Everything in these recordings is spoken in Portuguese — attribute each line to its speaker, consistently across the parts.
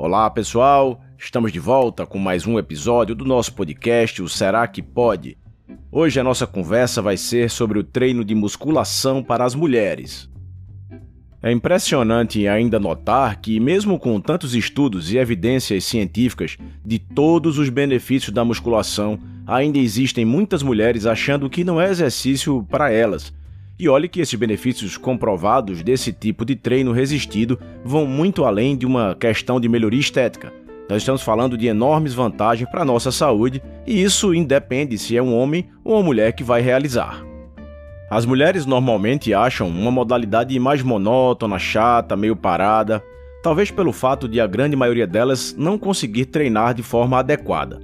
Speaker 1: Olá, pessoal! Estamos de volta com mais um episódio do nosso podcast, o Será que Pode? Hoje a nossa conversa vai ser sobre o treino de musculação para as mulheres. É impressionante ainda notar que, mesmo com tantos estudos e evidências científicas de todos os benefícios da musculação, ainda existem muitas mulheres achando que não é exercício para elas e olhe que esses benefícios comprovados desse tipo de treino resistido vão muito além de uma questão de melhoria estética. Nós estamos falando de enormes vantagens para a nossa saúde e isso independe se é um homem ou uma mulher que vai realizar. As mulheres normalmente acham uma modalidade mais monótona, chata, meio parada, talvez pelo fato de a grande maioria delas não conseguir treinar de forma adequada.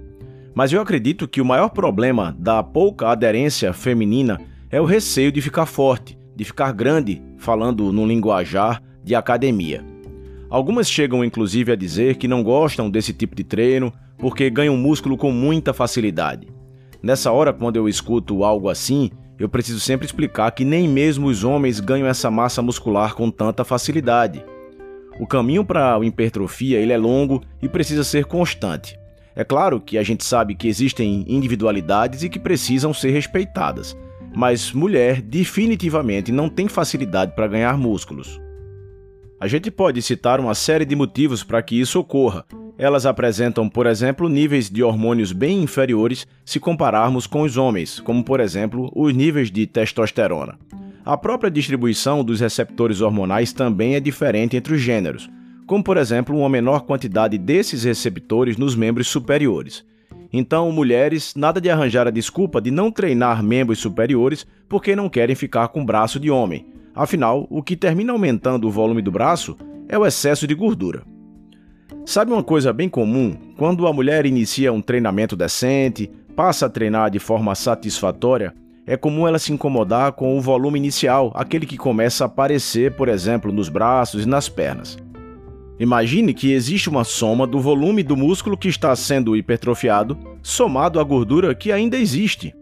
Speaker 1: Mas eu acredito que o maior problema da pouca aderência feminina é o receio de ficar forte, de ficar grande, falando no linguajar de academia. Algumas chegam inclusive a dizer que não gostam desse tipo de treino porque ganham músculo com muita facilidade. Nessa hora, quando eu escuto algo assim, eu preciso sempre explicar que nem mesmo os homens ganham essa massa muscular com tanta facilidade. O caminho para a hipertrofia ele é longo e precisa ser constante. É claro que a gente sabe que existem individualidades e que precisam ser respeitadas, mas mulher definitivamente não tem facilidade para ganhar músculos. A gente pode citar uma série de motivos para que isso ocorra. Elas apresentam, por exemplo, níveis de hormônios bem inferiores se compararmos com os homens, como por exemplo os níveis de testosterona. A própria distribuição dos receptores hormonais também é diferente entre os gêneros, como por exemplo uma menor quantidade desses receptores nos membros superiores. Então, mulheres, nada de arranjar a desculpa de não treinar membros superiores porque não querem ficar com braço de homem. Afinal, o que termina aumentando o volume do braço é o excesso de gordura. Sabe uma coisa bem comum? Quando a mulher inicia um treinamento decente, passa a treinar de forma satisfatória, é comum ela se incomodar com o volume inicial, aquele que começa a aparecer, por exemplo, nos braços e nas pernas. Imagine que existe uma soma do volume do músculo que está sendo hipertrofiado somado à gordura que ainda existe.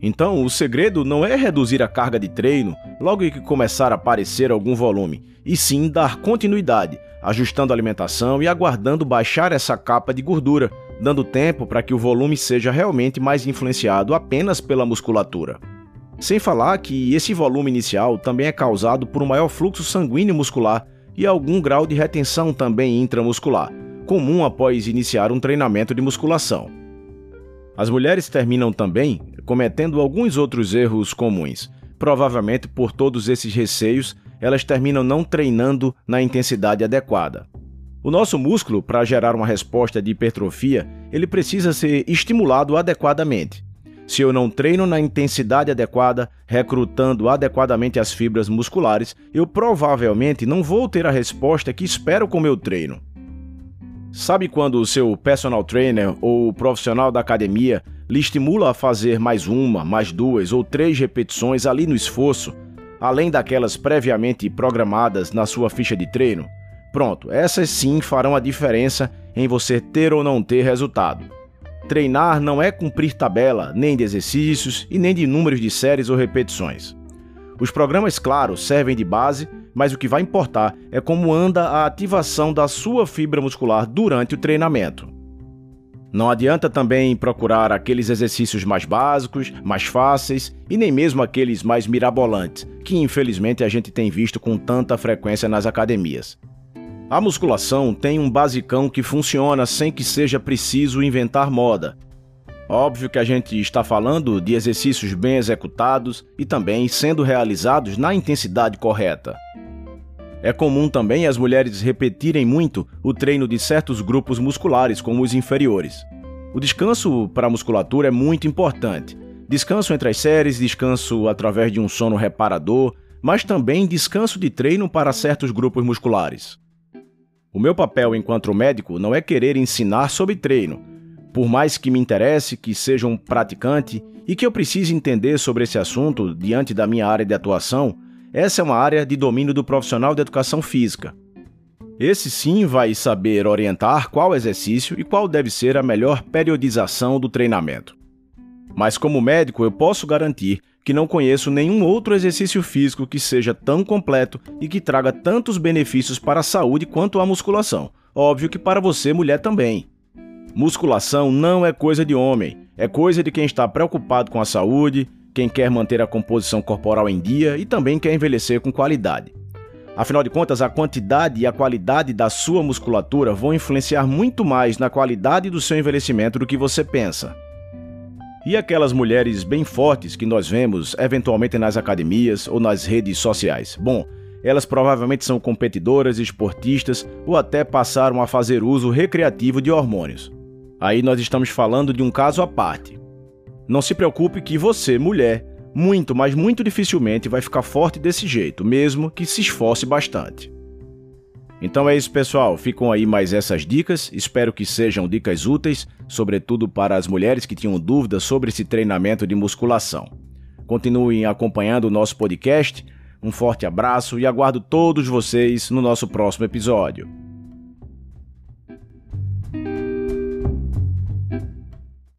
Speaker 1: Então, o segredo não é reduzir a carga de treino logo que começar a aparecer algum volume, e sim dar continuidade, ajustando a alimentação e aguardando baixar essa capa de gordura, dando tempo para que o volume seja realmente mais influenciado apenas pela musculatura. Sem falar que esse volume inicial também é causado por um maior fluxo sanguíneo muscular e algum grau de retenção também intramuscular, comum após iniciar um treinamento de musculação. As mulheres terminam também cometendo alguns outros erros comuns. Provavelmente por todos esses receios, elas terminam não treinando na intensidade adequada. O nosso músculo, para gerar uma resposta de hipertrofia, ele precisa ser estimulado adequadamente. Se eu não treino na intensidade adequada, recrutando adequadamente as fibras musculares, eu provavelmente não vou ter a resposta que espero com meu treino. Sabe quando o seu personal trainer ou profissional da academia lhe estimula a fazer mais uma, mais duas ou três repetições ali no esforço, além daquelas previamente programadas na sua ficha de treino? Pronto, essas sim farão a diferença em você ter ou não ter resultado. Treinar não é cumprir tabela, nem de exercícios e nem de números de séries ou repetições. Os programas, claro, servem de base, mas o que vai importar é como anda a ativação da sua fibra muscular durante o treinamento. Não adianta também procurar aqueles exercícios mais básicos, mais fáceis e nem mesmo aqueles mais mirabolantes, que infelizmente a gente tem visto com tanta frequência nas academias. A musculação tem um basicão que funciona sem que seja preciso inventar moda. Óbvio que a gente está falando de exercícios bem executados e também sendo realizados na intensidade correta. É comum também as mulheres repetirem muito o treino de certos grupos musculares, como os inferiores. O descanso para a musculatura é muito importante. Descanso entre as séries, descanso através de um sono reparador, mas também descanso de treino para certos grupos musculares. O meu papel enquanto médico não é querer ensinar sobre treino. Por mais que me interesse que seja um praticante e que eu precise entender sobre esse assunto diante da minha área de atuação, essa é uma área de domínio do profissional de educação física. Esse sim vai saber orientar qual exercício e qual deve ser a melhor periodização do treinamento. Mas como médico, eu posso garantir que não conheço nenhum outro exercício físico que seja tão completo e que traga tantos benefícios para a saúde quanto a musculação. Óbvio que para você, mulher, também. Musculação não é coisa de homem, é coisa de quem está preocupado com a saúde, quem quer manter a composição corporal em dia e também quer envelhecer com qualidade. Afinal de contas, a quantidade e a qualidade da sua musculatura vão influenciar muito mais na qualidade do seu envelhecimento do que você pensa. E aquelas mulheres bem fortes que nós vemos eventualmente nas academias ou nas redes sociais? Bom, elas provavelmente são competidoras, esportistas ou até passaram a fazer uso recreativo de hormônios. Aí nós estamos falando de um caso à parte. Não se preocupe que você, mulher, muito, mas muito dificilmente vai ficar forte desse jeito, mesmo que se esforce bastante. Então é isso, pessoal. Ficam aí mais essas dicas. Espero que sejam dicas úteis, sobretudo para as mulheres que tinham dúvidas sobre esse treinamento de musculação. Continuem acompanhando o nosso podcast. Um forte abraço e aguardo todos vocês no nosso próximo episódio.